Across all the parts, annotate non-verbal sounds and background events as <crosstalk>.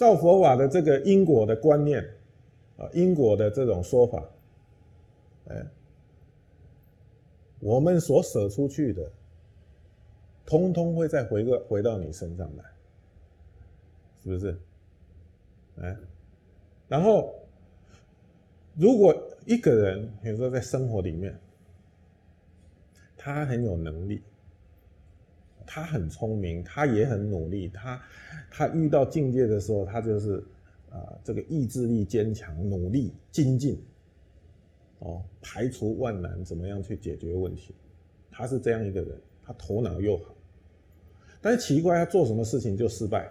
照佛法的这个因果的观念，啊，因果的这种说法，哎，我们所舍出去的，通通会再回个回到你身上来，是不是？哎，然后，如果一个人，比如说在生活里面，他很有能力，他很聪明，他也很努力，他他遇到境界的时候，他就是啊，这个意志力坚强，努力精进，哦，排除万难，怎么样去解决问题？他是这样一个人，他头脑又好，但是奇怪，他做什么事情就失败。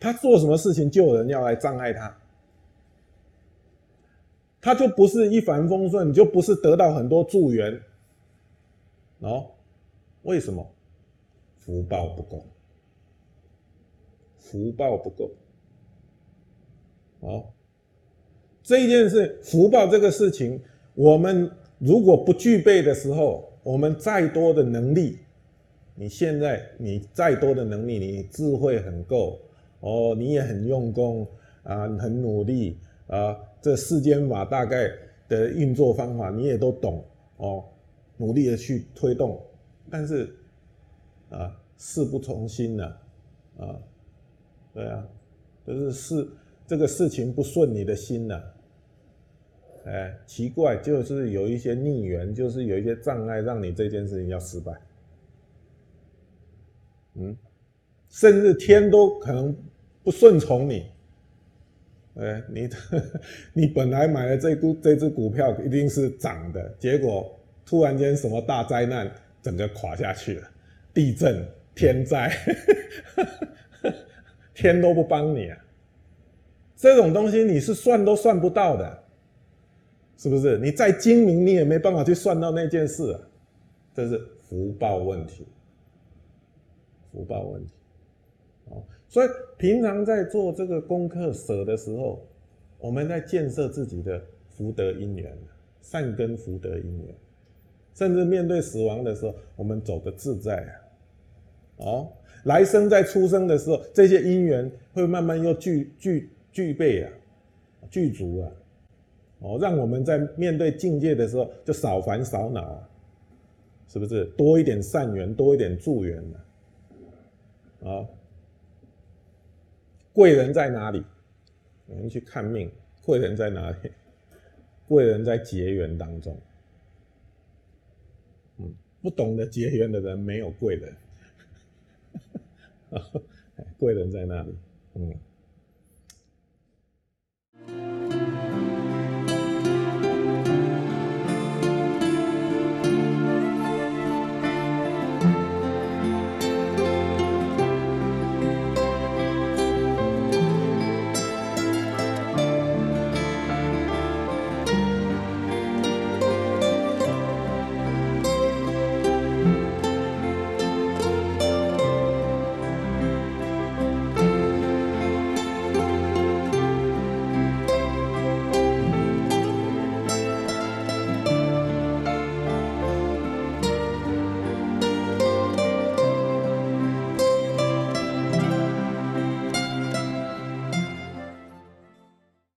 他做什么事情就有人要来障碍他，他就不是一帆风顺，就不是得到很多助缘，哦，为什么？福报不够，福报不够，哦，这一件事，福报这个事情，我们如果不具备的时候，我们再多的能力，你现在你再多的能力，你智慧很够。哦，你也很用功啊，很努力啊，这世间法大概的运作方法你也都懂哦，努力的去推动，但是啊，事不从心呐，啊，对啊，就是事这个事情不顺你的心呐，哎，奇怪，就是有一些逆缘，就是有一些障碍，让你这件事情要失败，嗯。甚至天都可能不顺从你，哎，你 <laughs> 你本来买的这股这只股票一定是涨的，结果突然间什么大灾难，整个垮下去了，地震、天灾，<laughs> 天都不帮你啊！这种东西你是算都算不到的，是不是？你再精明，你也没办法去算到那件事啊！这是福报问题，福报问题。所以平常在做这个功课舍的时候，我们在建设自己的福德因缘，善根福德因缘，甚至面对死亡的时候，我们走的自在啊！哦，来生在出生的时候，这些因缘会慢慢又具具具备啊，具足啊！哦，让我们在面对境界的时候就少烦少恼啊，是不是？多一点善缘，多一点助缘啊！啊。贵人在哪里？我们去看命，贵人在哪里？贵人在结缘当中。嗯，不懂得结缘的人没有贵人。<laughs> 贵人在那里？嗯。